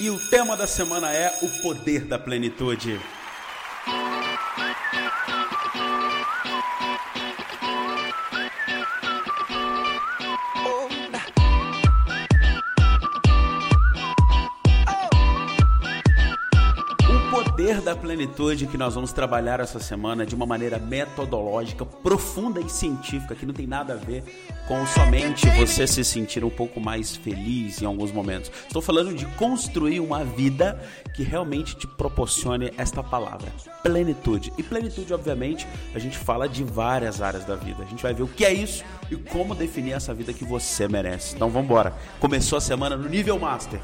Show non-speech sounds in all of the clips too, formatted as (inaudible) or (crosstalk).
E o tema da semana é o poder da plenitude. Plenitude que nós vamos trabalhar essa semana de uma maneira metodológica, profunda e científica, que não tem nada a ver com somente você se sentir um pouco mais feliz em alguns momentos. Estou falando de construir uma vida que realmente te proporcione esta palavra, plenitude. E plenitude, obviamente, a gente fala de várias áreas da vida. A gente vai ver o que é isso e como definir essa vida que você merece. Então vamos embora. Começou a semana no nível master.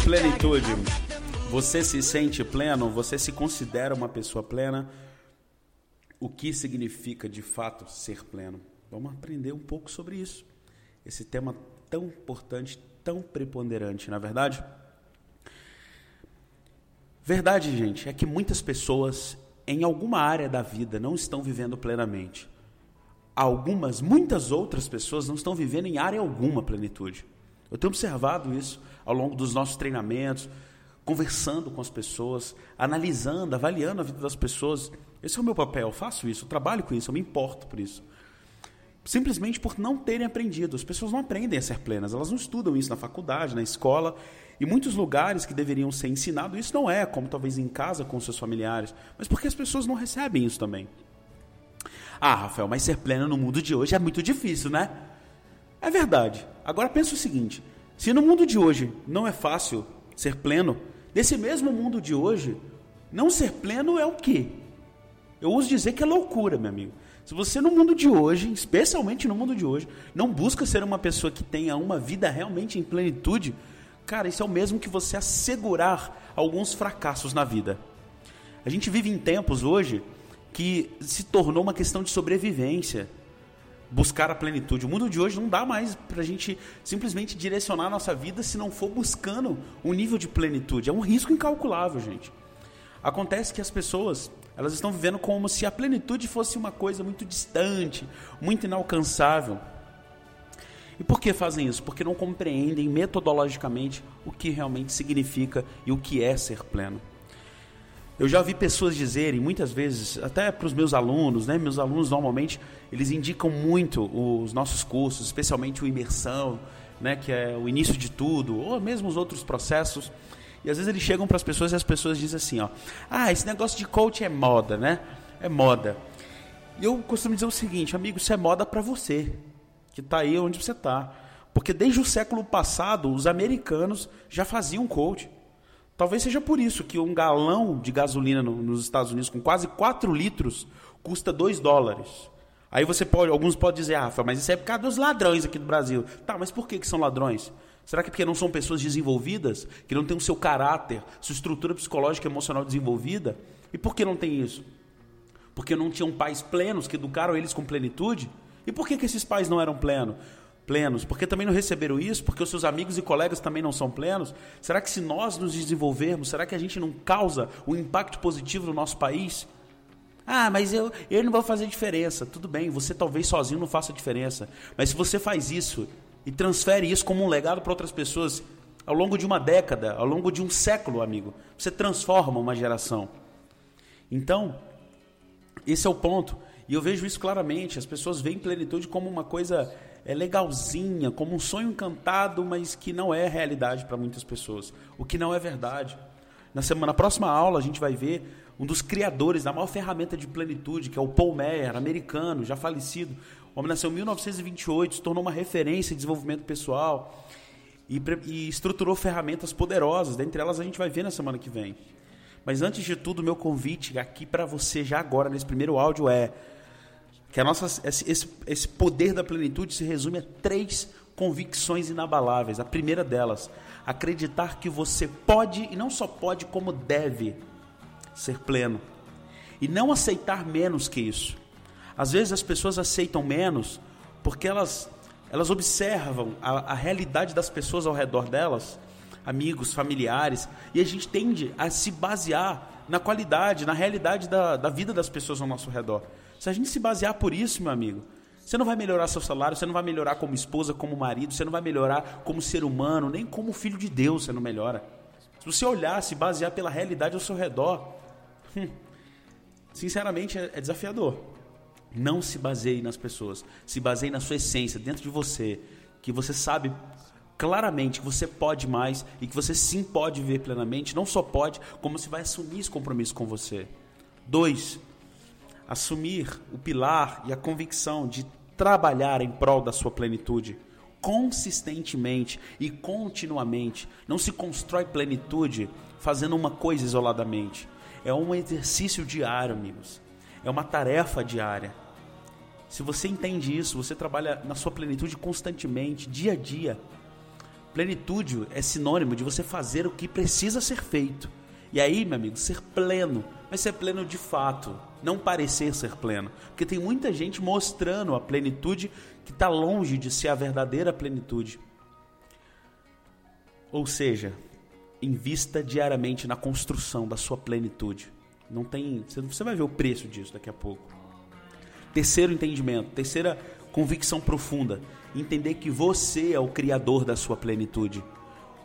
Plenitude, plenitude. Você se sente pleno? Você se considera uma pessoa plena? O que significa de fato ser pleno? Vamos aprender um pouco sobre isso. Esse tema tão importante, tão preponderante, na é verdade? Verdade, gente, é que muitas pessoas em alguma área da vida não estão vivendo plenamente. Algumas, muitas outras pessoas não estão vivendo em área alguma plenitude. Eu tenho observado isso ao longo dos nossos treinamentos, conversando com as pessoas, analisando, avaliando a vida das pessoas. Esse é o meu papel, eu faço isso, eu trabalho com isso, eu me importo por isso. Simplesmente por não terem aprendido. As pessoas não aprendem a ser plenas, elas não estudam isso na faculdade, na escola. E muitos lugares que deveriam ser ensinados, isso não é, como talvez em casa com seus familiares, mas porque as pessoas não recebem isso também. Ah, Rafael, mas ser pleno no mundo de hoje é muito difícil, né? É verdade. Agora pensa o seguinte: se no mundo de hoje não é fácil ser pleno, nesse mesmo mundo de hoje, não ser pleno é o quê? Eu uso dizer que é loucura, meu amigo. Se você no mundo de hoje, especialmente no mundo de hoje, não busca ser uma pessoa que tenha uma vida realmente em plenitude, cara, isso é o mesmo que você assegurar alguns fracassos na vida. A gente vive em tempos hoje que se tornou uma questão de sobrevivência buscar a plenitude. O mundo de hoje não dá mais para a gente simplesmente direcionar a nossa vida se não for buscando um nível de plenitude. É um risco incalculável, gente. Acontece que as pessoas elas estão vivendo como se a plenitude fosse uma coisa muito distante, muito inalcançável. E por que fazem isso? Porque não compreendem metodologicamente o que realmente significa e o que é ser pleno. Eu já ouvi pessoas dizerem, muitas vezes, até para os meus alunos, né? Meus alunos normalmente eles indicam muito os nossos cursos, especialmente o imersão, né? Que é o início de tudo, ou mesmo os outros processos. E às vezes eles chegam para as pessoas e as pessoas dizem assim, ó, ah, esse negócio de coach é moda, né? É moda. E eu costumo dizer o seguinte, amigo, isso é moda para você, que está aí onde você está. Porque desde o século passado, os americanos já faziam coach. Talvez seja por isso que um galão de gasolina no, nos Estados Unidos com quase 4 litros custa 2 dólares. Aí você pode, alguns podem dizer, ah, mas isso é por causa dos ladrões aqui do Brasil. Tá, mas por que, que são ladrões? Será que é porque não são pessoas desenvolvidas, que não têm o seu caráter, sua estrutura psicológica e emocional desenvolvida? E por que não tem isso? Porque não tinham pais plenos que educaram eles com plenitude? E por que, que esses pais não eram plenos? Plenos? Porque também não receberam isso? Porque os seus amigos e colegas também não são plenos? Será que se nós nos desenvolvermos, será que a gente não causa um impacto positivo no nosso país? Ah, mas eu, eu não vou fazer diferença. Tudo bem, você talvez sozinho não faça diferença. Mas se você faz isso e transfere isso como um legado para outras pessoas, ao longo de uma década, ao longo de um século, amigo, você transforma uma geração. Então, esse é o ponto. E eu vejo isso claramente. As pessoas veem plenitude como uma coisa é legalzinha, como um sonho encantado, mas que não é realidade para muitas pessoas. O que não é verdade. Na semana na próxima aula a gente vai ver um dos criadores da maior ferramenta de plenitude, que é o Paul Meyer, americano, já falecido. O homem nasceu em 1928, se tornou uma referência em desenvolvimento pessoal e, e estruturou ferramentas poderosas. Dentre elas a gente vai ver na semana que vem. Mas antes de tudo, meu convite aqui para você já agora nesse primeiro áudio é que a nossa, esse, esse poder da plenitude se resume a três convicções inabaláveis. A primeira delas, acreditar que você pode, e não só pode, como deve ser pleno. E não aceitar menos que isso. Às vezes as pessoas aceitam menos porque elas, elas observam a, a realidade das pessoas ao redor delas, amigos, familiares, e a gente tende a se basear na qualidade, na realidade da, da vida das pessoas ao nosso redor. Se a gente se basear por isso, meu amigo, você não vai melhorar seu salário, você não vai melhorar como esposa, como marido, você não vai melhorar como ser humano, nem como filho de Deus você não melhora. Se você olhar, se basear pela realidade ao seu redor, hum, sinceramente é, é desafiador. Não se baseie nas pessoas, se baseie na sua essência, dentro de você, que você sabe claramente que você pode mais e que você sim pode viver plenamente, não só pode, como você vai assumir esse compromisso com você. Dois, assumir o pilar e a convicção de trabalhar em prol da sua plenitude consistentemente e continuamente. Não se constrói plenitude fazendo uma coisa isoladamente. É um exercício diário, amigos. É uma tarefa diária. Se você entende isso, você trabalha na sua plenitude constantemente, dia a dia. Plenitude é sinônimo de você fazer o que precisa ser feito. E aí, meu amigo, ser pleno, mas ser pleno de fato, não parecer ser pleno. Porque tem muita gente mostrando a plenitude que está longe de ser a verdadeira plenitude. Ou seja, invista diariamente na construção da sua plenitude. Não tem, você vai ver o preço disso daqui a pouco. Terceiro entendimento, terceira convicção profunda, entender que você é o criador da sua plenitude.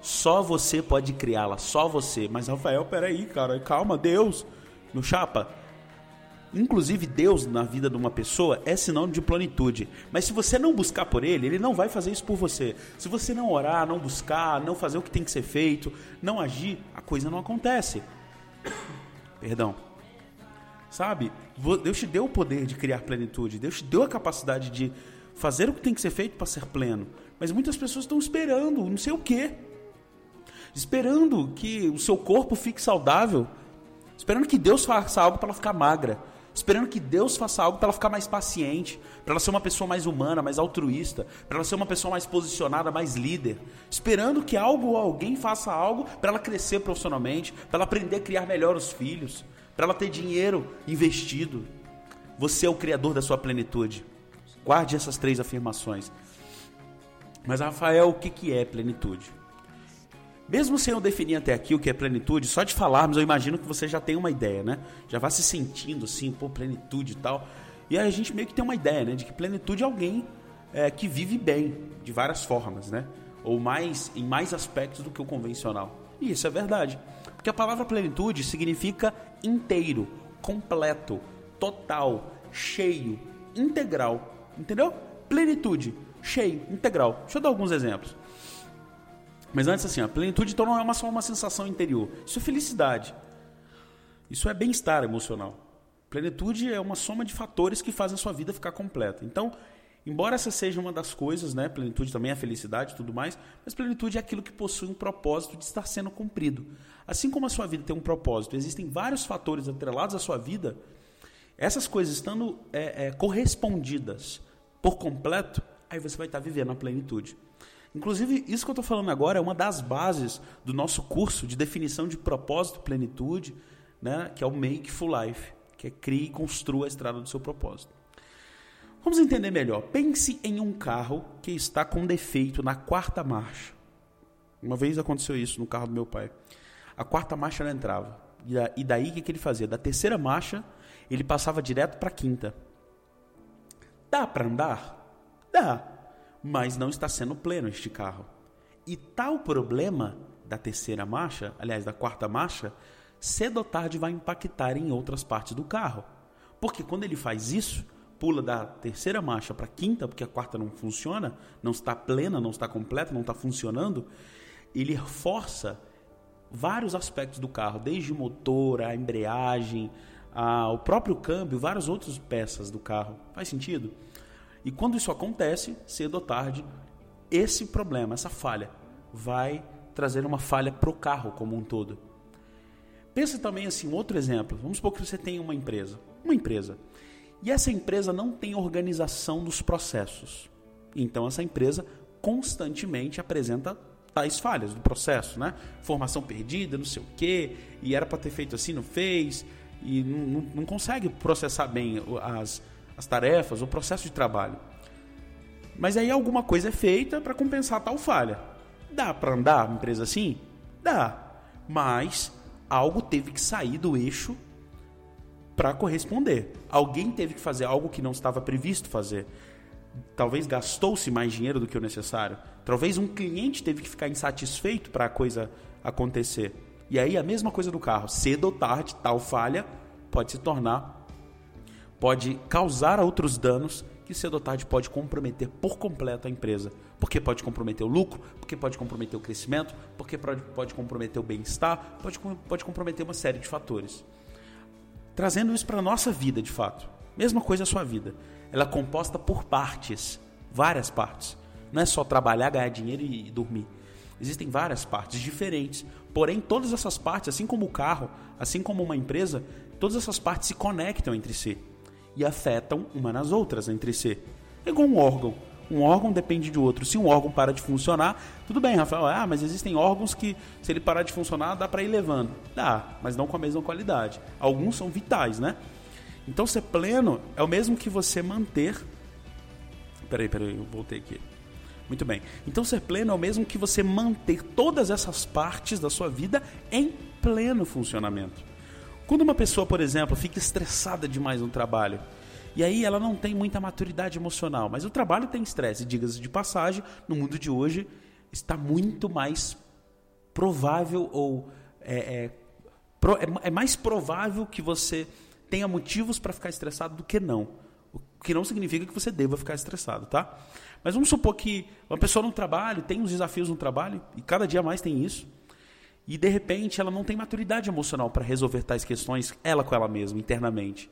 Só você pode criá-la, só você. Mas Rafael, peraí, cara, calma, Deus. Meu chapa, Inclusive, Deus na vida de uma pessoa é sinônimo de plenitude. Mas se você não buscar por Ele, Ele não vai fazer isso por você. Se você não orar, não buscar, não fazer o que tem que ser feito, não agir, a coisa não acontece. (coughs) Perdão. Sabe? Deus te deu o poder de criar plenitude. Deus te deu a capacidade de fazer o que tem que ser feito para ser pleno. Mas muitas pessoas estão esperando, não sei o quê esperando que o seu corpo fique saudável, esperando que Deus faça algo para ela ficar magra, esperando que Deus faça algo para ela ficar mais paciente, para ela ser uma pessoa mais humana, mais altruísta, para ela ser uma pessoa mais posicionada, mais líder, esperando que algo ou alguém faça algo para ela crescer profissionalmente, para ela aprender a criar melhor os filhos, para ela ter dinheiro investido. Você é o criador da sua plenitude. Guarde essas três afirmações. Mas Rafael, o que é plenitude? Mesmo sem eu definir até aqui o que é plenitude, só de falarmos eu imagino que você já tem uma ideia, né? Já vai se sentindo assim, pô, plenitude e tal. E aí a gente meio que tem uma ideia, né? De que plenitude é alguém é, que vive bem, de várias formas, né? Ou mais em mais aspectos do que o convencional. E isso é verdade. Porque a palavra plenitude significa inteiro, completo, total, cheio, integral. Entendeu? Plenitude, cheio, integral. Deixa eu dar alguns exemplos. Mas antes, assim, a plenitude então não é uma, só uma sensação interior. Isso é felicidade. Isso é bem-estar emocional. Plenitude é uma soma de fatores que fazem a sua vida ficar completa. Então, embora essa seja uma das coisas, né? Plenitude também é felicidade e tudo mais, mas plenitude é aquilo que possui um propósito de estar sendo cumprido. Assim como a sua vida tem um propósito, existem vários fatores atrelados à sua vida, essas coisas estando é, é, correspondidas por completo, aí você vai estar vivendo a plenitude. Inclusive, isso que eu estou falando agora é uma das bases do nosso curso de definição de propósito, plenitude, né, que é o Make Full Life, que é crie e construa a estrada do seu propósito. Vamos entender melhor. Pense em um carro que está com defeito na quarta marcha. Uma vez aconteceu isso no carro do meu pai. A quarta marcha não entrava. E daí o que ele fazia? Da terceira marcha, ele passava direto para a quinta. Dá para andar? Dá mas não está sendo pleno este carro. E tal problema da terceira marcha, aliás, da quarta marcha, cedo ou tarde vai impactar em outras partes do carro. Porque quando ele faz isso, pula da terceira marcha para a quinta, porque a quarta não funciona, não está plena, não está completa, não está funcionando, ele força vários aspectos do carro, desde o motor, a embreagem, a, o próprio câmbio, várias outras peças do carro. Faz sentido? E quando isso acontece, cedo ou tarde, esse problema, essa falha, vai trazer uma falha para o carro como um todo. Pensa também assim, outro exemplo. Vamos supor que você tem uma empresa. Uma empresa. E essa empresa não tem organização dos processos. Então essa empresa constantemente apresenta tais falhas do processo, né? Formação perdida, não sei o quê, e era para ter feito assim, não fez, e não, não, não consegue processar bem as, as tarefas, o processo de trabalho. Mas aí alguma coisa é feita para compensar tal falha. Dá para andar uma empresa assim? Dá. Mas algo teve que sair do eixo para corresponder. Alguém teve que fazer algo que não estava previsto fazer. Talvez gastou-se mais dinheiro do que o necessário. Talvez um cliente teve que ficar insatisfeito para a coisa acontecer. E aí a mesma coisa do carro, cedo ou tarde, tal falha pode se tornar, pode causar outros danos que cedo ou tarde pode comprometer por completo a empresa. Porque pode comprometer o lucro, porque pode comprometer o crescimento, porque pode, comprometer o bem-estar, pode, pode comprometer uma série de fatores. Trazendo isso para a nossa vida, de fato. Mesma coisa a sua vida. Ela é composta por partes, várias partes. Não é só trabalhar, ganhar dinheiro e dormir. Existem várias partes diferentes. Porém, todas essas partes, assim como o carro, assim como uma empresa, todas essas partes se conectam entre si e afetam uma nas outras entre si. É igual um órgão. Um órgão depende de outro. Se um órgão para de funcionar, tudo bem, Rafael. Ah, mas existem órgãos que, se ele parar de funcionar, dá para ir levando. Dá, mas não com a mesma qualidade. Alguns são vitais, né? Então, ser pleno é o mesmo que você manter. Peraí, peraí, eu voltei aqui. Muito bem. Então, ser pleno é o mesmo que você manter todas essas partes da sua vida em pleno funcionamento. Quando uma pessoa, por exemplo, fica estressada demais no trabalho, e aí ela não tem muita maturidade emocional, mas o trabalho tem estresse, diga-se de passagem, no mundo de hoje está muito mais provável ou é, é, é, é mais provável que você tenha motivos para ficar estressado do que não. O que não significa que você deva ficar estressado, tá? Mas vamos supor que uma pessoa no trabalho tem uns desafios no trabalho, e cada dia mais tem isso, e de repente ela não tem maturidade emocional para resolver tais questões, ela com ela mesma, internamente.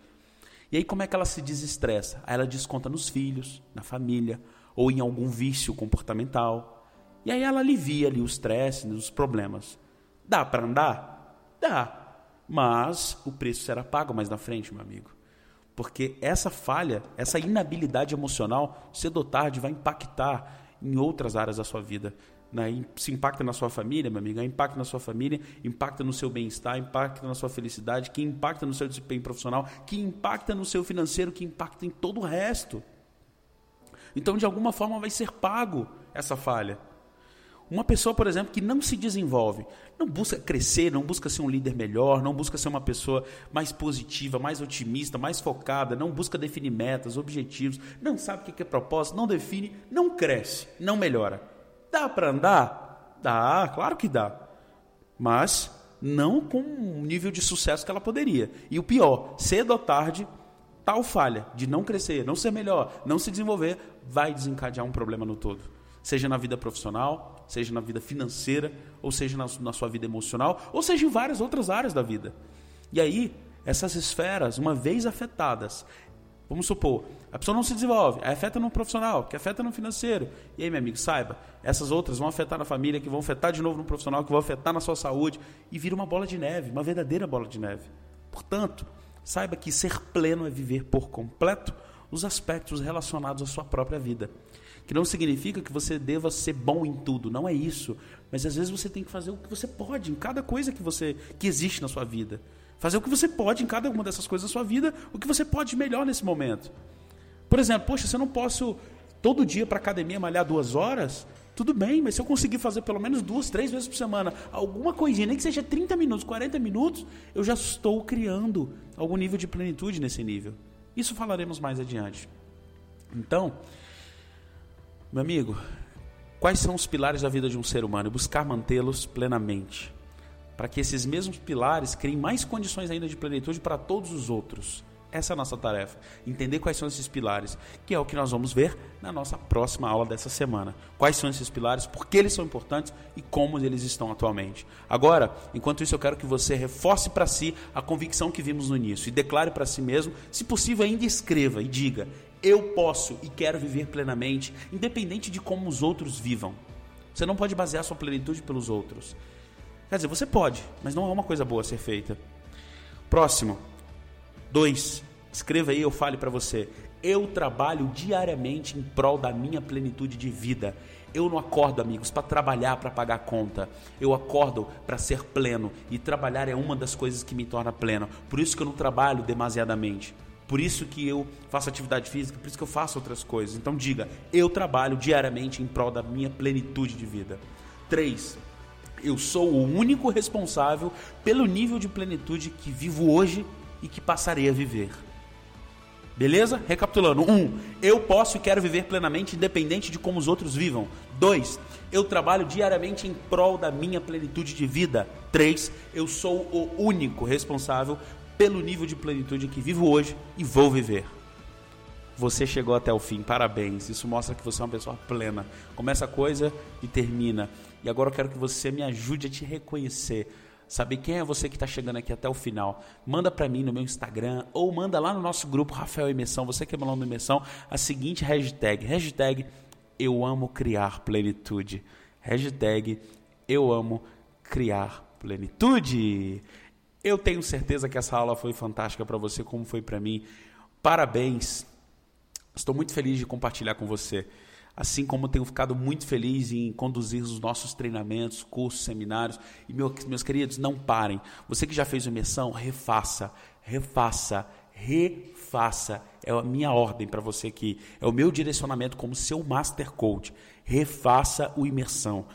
E aí como é que ela se desestressa? Aí ela desconta nos filhos, na família, ou em algum vício comportamental. E aí ela alivia ali o estresse, os problemas. Dá para andar? Dá. Mas o preço será pago mais na frente, meu amigo. Porque essa falha, essa inabilidade emocional, cedo ou tarde vai impactar em outras áreas da sua vida né? se impacta na sua família, meu amigo, impacta na sua família, impacta no seu bem-estar, impacta na sua felicidade, que impacta no seu desempenho profissional, que impacta no seu financeiro, que impacta em todo o resto. Então, de alguma forma, vai ser pago essa falha. Uma pessoa, por exemplo, que não se desenvolve, não busca crescer, não busca ser um líder melhor, não busca ser uma pessoa mais positiva, mais otimista, mais focada, não busca definir metas, objetivos, não sabe o que é propósito, não define, não cresce, não melhora. Dá para andar? Dá, claro que dá. Mas não com o nível de sucesso que ela poderia. E o pior, cedo ou tarde, tal falha de não crescer, não ser melhor, não se desenvolver, vai desencadear um problema no todo. Seja na vida profissional, seja na vida financeira, ou seja na, na sua vida emocional, ou seja em várias outras áreas da vida. E aí, essas esferas, uma vez afetadas, Vamos supor, a pessoa não se desenvolve, aí afeta no profissional, que afeta no financeiro. E aí, meu amigo, saiba, essas outras vão afetar na família, que vão afetar de novo no profissional, que vão afetar na sua saúde, e vira uma bola de neve, uma verdadeira bola de neve. Portanto, saiba que ser pleno é viver por completo os aspectos relacionados à sua própria vida. Que não significa que você deva ser bom em tudo, não é isso. Mas às vezes você tem que fazer o que você pode em cada coisa que você que existe na sua vida. Fazer o que você pode em cada uma dessas coisas da sua vida, o que você pode melhor nesse momento. Por exemplo, poxa, se eu não posso todo dia para academia malhar duas horas, tudo bem, mas se eu conseguir fazer pelo menos duas, três vezes por semana, alguma coisinha, nem que seja 30 minutos, 40 minutos, eu já estou criando algum nível de plenitude nesse nível. Isso falaremos mais adiante. Então, meu amigo, quais são os pilares da vida de um ser humano? Buscar mantê-los plenamente para que esses mesmos pilares criem mais condições ainda de plenitude para todos os outros. Essa é a nossa tarefa, entender quais são esses pilares, que é o que nós vamos ver na nossa próxima aula dessa semana. Quais são esses pilares, por que eles são importantes e como eles estão atualmente. Agora, enquanto isso, eu quero que você reforce para si a convicção que vimos no início e declare para si mesmo, se possível, ainda escreva e diga: Eu posso e quero viver plenamente, independente de como os outros vivam. Você não pode basear sua plenitude pelos outros. Quer dizer, você pode, mas não é uma coisa boa a ser feita. Próximo. Dois. Escreva aí, eu fale para você. Eu trabalho diariamente em prol da minha plenitude de vida. Eu não acordo, amigos, para trabalhar, para pagar conta. Eu acordo para ser pleno. E trabalhar é uma das coisas que me torna pleno. Por isso que eu não trabalho demasiadamente. Por isso que eu faço atividade física, por isso que eu faço outras coisas. Então diga, eu trabalho diariamente em prol da minha plenitude de vida. Três, Eu sou o único responsável pelo nível de plenitude que vivo hoje e que passarei a viver. Beleza? Recapitulando. Um, eu posso e quero viver plenamente, independente de como os outros vivam. Dois, eu trabalho diariamente em prol da minha plenitude de vida. Três, eu sou o único responsável pelo nível de plenitude que vivo hoje e vou viver. Você chegou até o fim, parabéns. Isso mostra que você é uma pessoa plena. Começa a coisa e termina. E agora eu quero que você me ajude a te reconhecer saber quem é você que está chegando aqui até o final, manda para mim no meu Instagram ou manda lá no nosso grupo Rafael Imersão, você que é meu nome Imersão, a seguinte hashtag, hashtag eu amo criar plenitude, hashtag eu amo criar plenitude. Eu tenho certeza que essa aula foi fantástica para você, como foi para mim. Parabéns. Estou muito feliz de compartilhar com você. Assim como tenho ficado muito feliz em conduzir os nossos treinamentos, cursos, seminários. E meus queridos, não parem. Você que já fez imersão, refaça, refaça, refaça. É a minha ordem para você aqui. É o meu direcionamento como seu Master Coach. Refaça o imersão.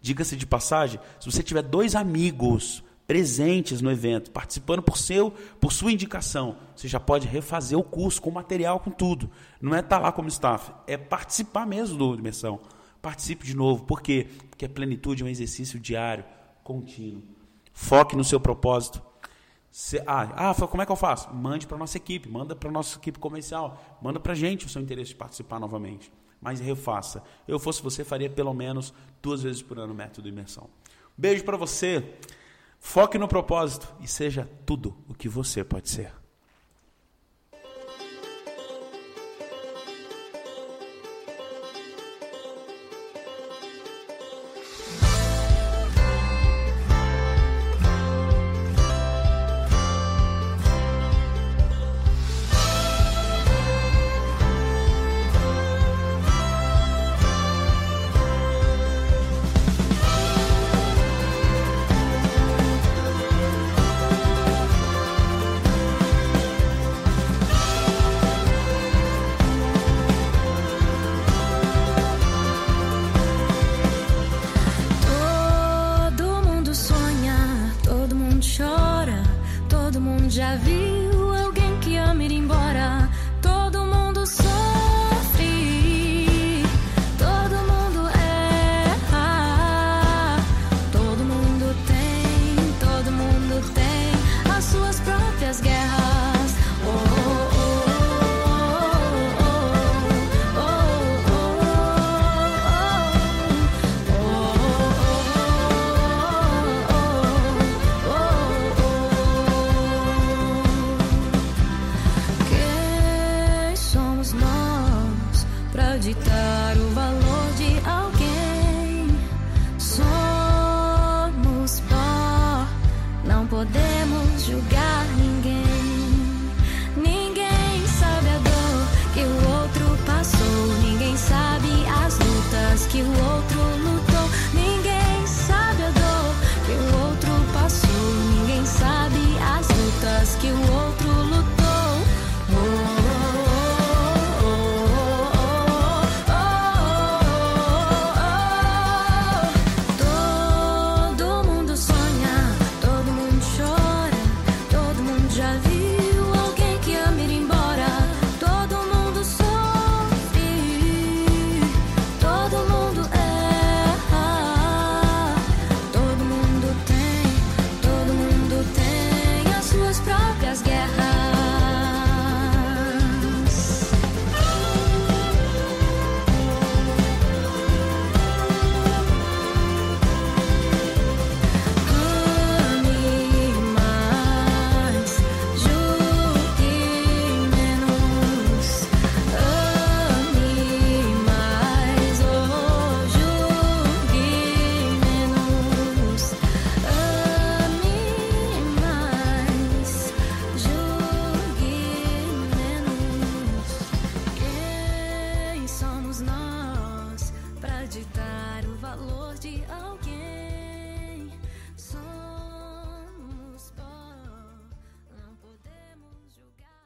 Diga-se de passagem, se você tiver dois amigos presentes no evento, participando por seu, por sua indicação. Você já pode refazer o curso com material, com tudo. Não é estar tá lá como staff, é participar mesmo do imersão. Participe de novo. Por quê? Porque a plenitude é um exercício diário, contínuo. Foque no seu propósito. ah, ah, como é que eu faço? Mande para nossa equipe, manda para nossa equipe comercial, manda para a gente o seu interesse de participar novamente. Mas refaça. Eu fosse você, faria pelo menos duas vezes por ano o método imersão. Beijo para você. Foque no propósito e seja tudo o que você pode ser.